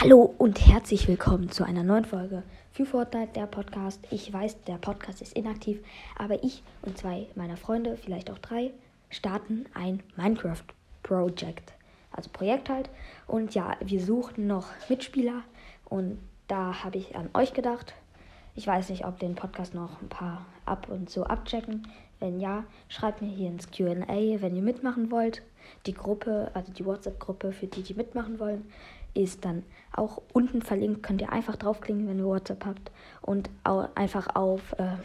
Hallo und herzlich willkommen zu einer neuen Folge für Fortnite, der Podcast. Ich weiß, der Podcast ist inaktiv, aber ich und zwei meiner Freunde, vielleicht auch drei, starten ein Minecraft-Project. Also Projekt halt. Und ja, wir suchten noch Mitspieler und da habe ich an euch gedacht. Ich weiß nicht, ob den Podcast noch ein paar ab und zu abchecken. Wenn ja, schreibt mir hier ins QA, wenn ihr mitmachen wollt. Die Gruppe, also die WhatsApp-Gruppe für die, die mitmachen wollen, ist dann auch unten verlinkt. Könnt ihr einfach draufklicken, wenn ihr WhatsApp habt. Und einfach auf äh,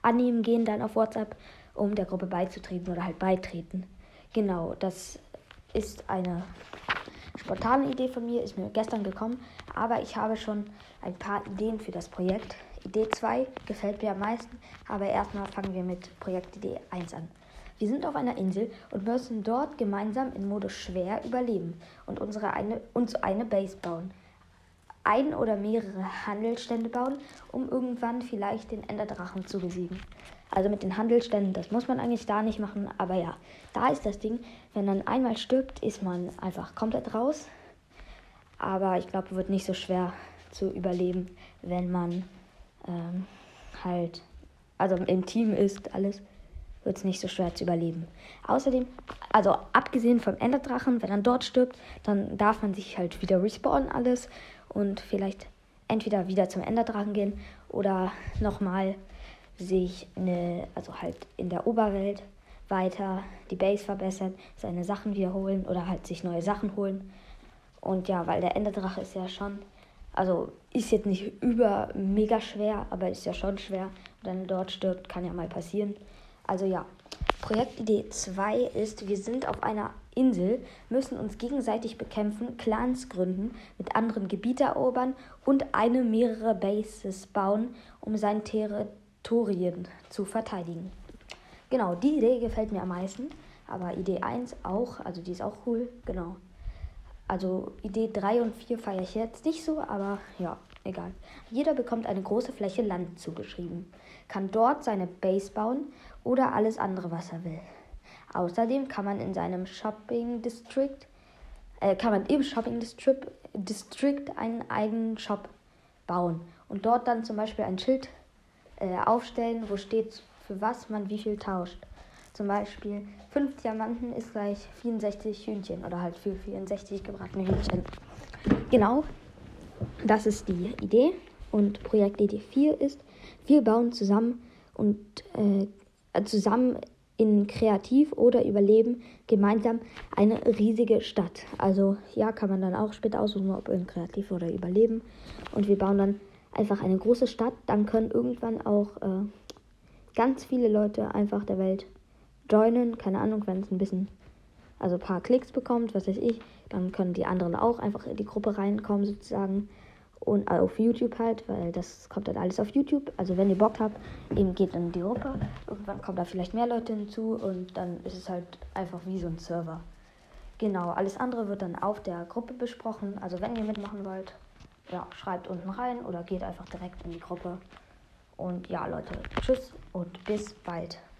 Annehmen gehen, dann auf WhatsApp, um der Gruppe beizutreten oder halt beitreten. Genau, das ist eine spontane Idee von mir, ist mir gestern gekommen, aber ich habe schon ein paar Ideen für das Projekt. Idee 2 gefällt mir am meisten, aber erstmal fangen wir mit Projektidee 1 an. Wir sind auf einer Insel und müssen dort gemeinsam in Modus schwer überleben und unsere eine, uns eine Base bauen. Ein oder mehrere Handelsstände bauen, um irgendwann vielleicht den Enderdrachen zu besiegen. Also mit den Handelsständen, das muss man eigentlich da nicht machen, aber ja, da ist das Ding, wenn man einmal stirbt, ist man einfach komplett raus. Aber ich glaube, wird nicht so schwer zu überleben, wenn man ähm, halt, also im Team ist alles wird es nicht so schwer zu überleben. Außerdem, also abgesehen vom Enderdrachen, wenn er dort stirbt, dann darf man sich halt wieder respawnen alles und vielleicht entweder wieder zum Enderdrachen gehen oder nochmal sich eine, also halt in der Oberwelt weiter die Base verbessern, seine Sachen wiederholen oder halt sich neue Sachen holen. Und ja, weil der Enderdrache ist ja schon, also ist jetzt nicht über mega schwer, aber ist ja schon schwer. wenn er dort stirbt, kann ja mal passieren. Also ja, Projektidee 2 ist, wir sind auf einer Insel, müssen uns gegenseitig bekämpfen, Clans gründen, mit anderen Gebiete erobern und eine mehrere Bases bauen, um sein Territorien zu verteidigen. Genau, die Idee gefällt mir am meisten, aber Idee 1 auch, also die ist auch cool, genau. Also Idee 3 und 4 feiere ich jetzt nicht so, aber ja, egal. Jeder bekommt eine große Fläche Land zugeschrieben, kann dort seine Base bauen oder alles andere, was er will. Außerdem kann man in seinem Shopping District, äh, kann man im Shopping District, District einen eigenen Shop bauen und dort dann zum Beispiel ein Schild äh, aufstellen, wo steht, für was man wie viel tauscht. Zum Beispiel 5 Diamanten ist gleich 64 Hühnchen oder halt für 64 gebratene Hühnchen. Genau, das ist die Idee. Und Projektidee 4 ist, wir bauen zusammen und äh, zusammen in Kreativ oder Überleben gemeinsam eine riesige Stadt. Also ja, kann man dann auch später aussuchen, ob in Kreativ oder Überleben. Und wir bauen dann einfach eine große Stadt. Dann können irgendwann auch äh, ganz viele Leute einfach der Welt joinen. Keine Ahnung, wenn es ein bisschen, also ein paar Klicks bekommt, was weiß ich, dann können die anderen auch einfach in die Gruppe reinkommen sozusagen und auf YouTube halt, weil das kommt dann alles auf YouTube. Also wenn ihr Bock habt, eben geht in die Gruppe. Irgendwann kommen da vielleicht mehr Leute hinzu und dann ist es halt einfach wie so ein Server. Genau, alles andere wird dann auf der Gruppe besprochen. Also wenn ihr mitmachen wollt, ja, schreibt unten rein oder geht einfach direkt in die Gruppe. Und ja, Leute, tschüss und bis bald.